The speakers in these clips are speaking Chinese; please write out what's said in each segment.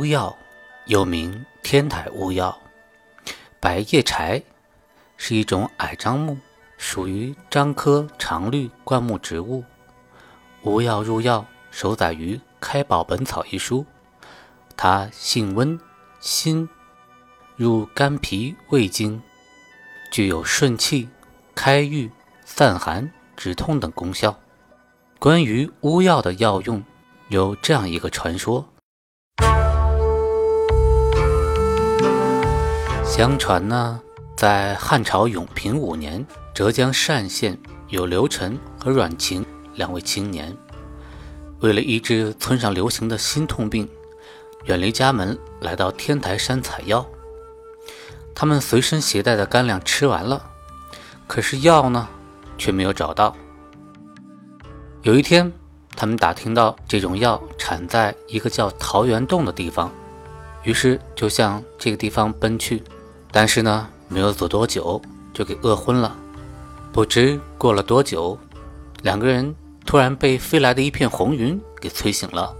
乌药又名天台乌药，白叶柴是一种矮樟木，属于樟科常绿灌木植物。乌药入药收载于《开宝本草》一书。它性温辛，入肝脾胃经。具有顺气、开郁、散寒、止痛等功效。关于乌药的药用，有这样一个传说：相传呢，在汉朝永平五年，浙江单县有刘晨和阮庆两位青年，为了医治村上流行的心痛病，远离家门，来到天台山采药。他们随身携带的干粮吃完了，可是药呢，却没有找到。有一天，他们打听到这种药产在一个叫桃源洞的地方，于是就向这个地方奔去。但是呢，没有走多久就给饿昏了。不知过了多久，两个人突然被飞来的一片红云给催醒了。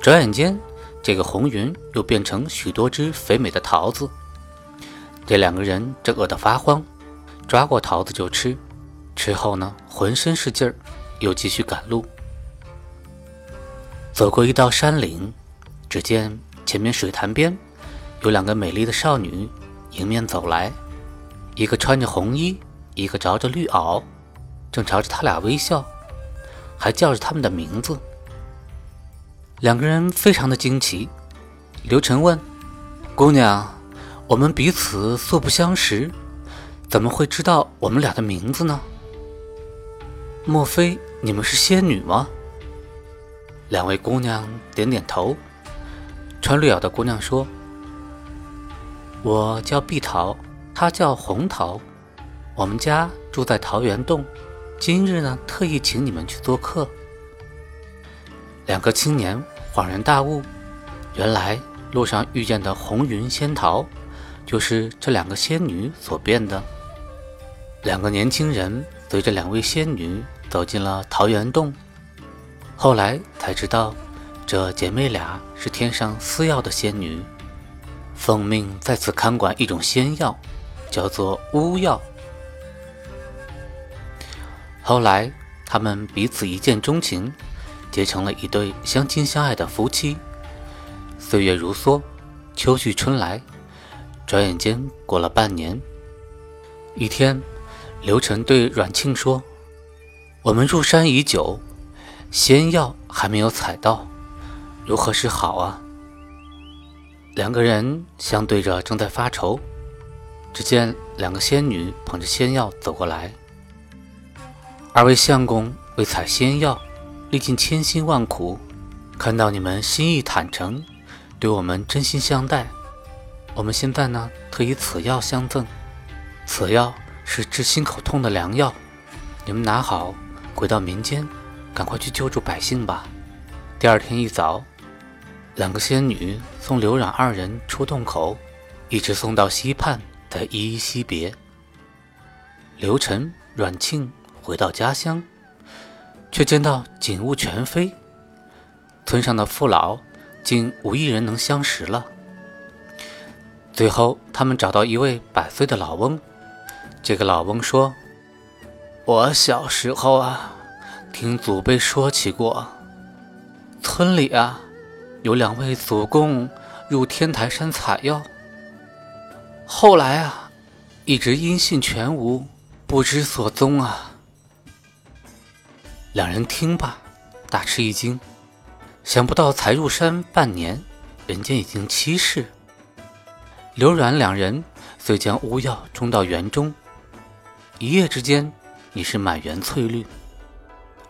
转眼间。这个红云又变成许多只肥美的桃子。这两个人正饿得发慌，抓过桃子就吃。吃后呢，浑身是劲儿，又继续赶路。走过一道山岭，只见前面水潭边有两个美丽的少女迎面走来，一个穿着红衣，一个着着绿袄，正朝着他俩微笑，还叫着他们的名字。两个人非常的惊奇。刘晨问：“姑娘，我们彼此素不相识，怎么会知道我们俩的名字呢？莫非你们是仙女吗？”两位姑娘点点头。穿绿袄的姑娘说：“我叫碧桃，她叫红桃，我们家住在桃源洞，今日呢，特意请你们去做客。”两个青年。恍然大悟，原来路上遇见的红云仙桃，就是这两个仙女所变的。两个年轻人随着两位仙女走进了桃源洞，后来才知道，这姐妹俩是天上司药的仙女，奉命在此看管一种仙药，叫做巫药。后来他们彼此一见钟情。结成了一对相亲相爱的夫妻。岁月如梭，秋去春来，转眼间过了半年。一天，刘晨对阮庆说：“我们入山已久，仙药还没有采到，如何是好啊？”两个人相对着，正在发愁。只见两个仙女捧着仙药走过来。二位相公为采仙药。历尽千辛万苦，看到你们心意坦诚，对我们真心相待，我们现在呢特以此药相赠。此药是治心口痛的良药，你们拿好，回到民间，赶快去救助百姓吧。第二天一早，两个仙女送刘冉二人出洞口，一直送到溪畔，才依依惜别。刘晨、阮庆回到家乡。却见到景物全非，村上的父老竟无一人能相识了。最后，他们找到一位百岁的老翁。这个老翁说：“我小时候啊，听祖辈说起过，村里啊，有两位祖公入天台山采药，后来啊，一直音信全无，不知所踪啊。”两人听罢，大吃一惊，想不到才入山半年，人间已经七世。刘阮两人遂将巫药种到园中，一夜之间，已是满园翠绿。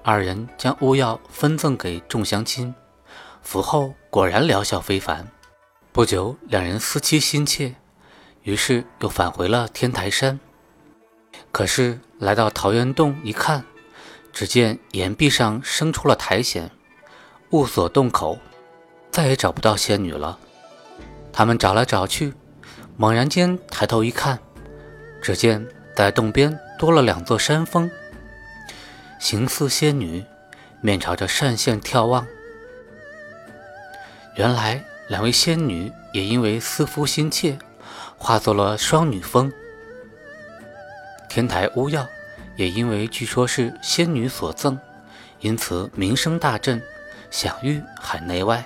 二人将巫药分赠给众乡亲，服后果然疗效非凡。不久，两人思妻心切，于是又返回了天台山。可是来到桃源洞一看，只见岩壁上生出了苔藓，雾锁洞口，再也找不到仙女了。他们找来找去，猛然间抬头一看，只见在洞边多了两座山峰，形似仙女，面朝着单县眺望。原来两位仙女也因为思夫心切，化作了双女峰。天台巫药也因为据说是仙女所赠，因此名声大振，享誉海内外。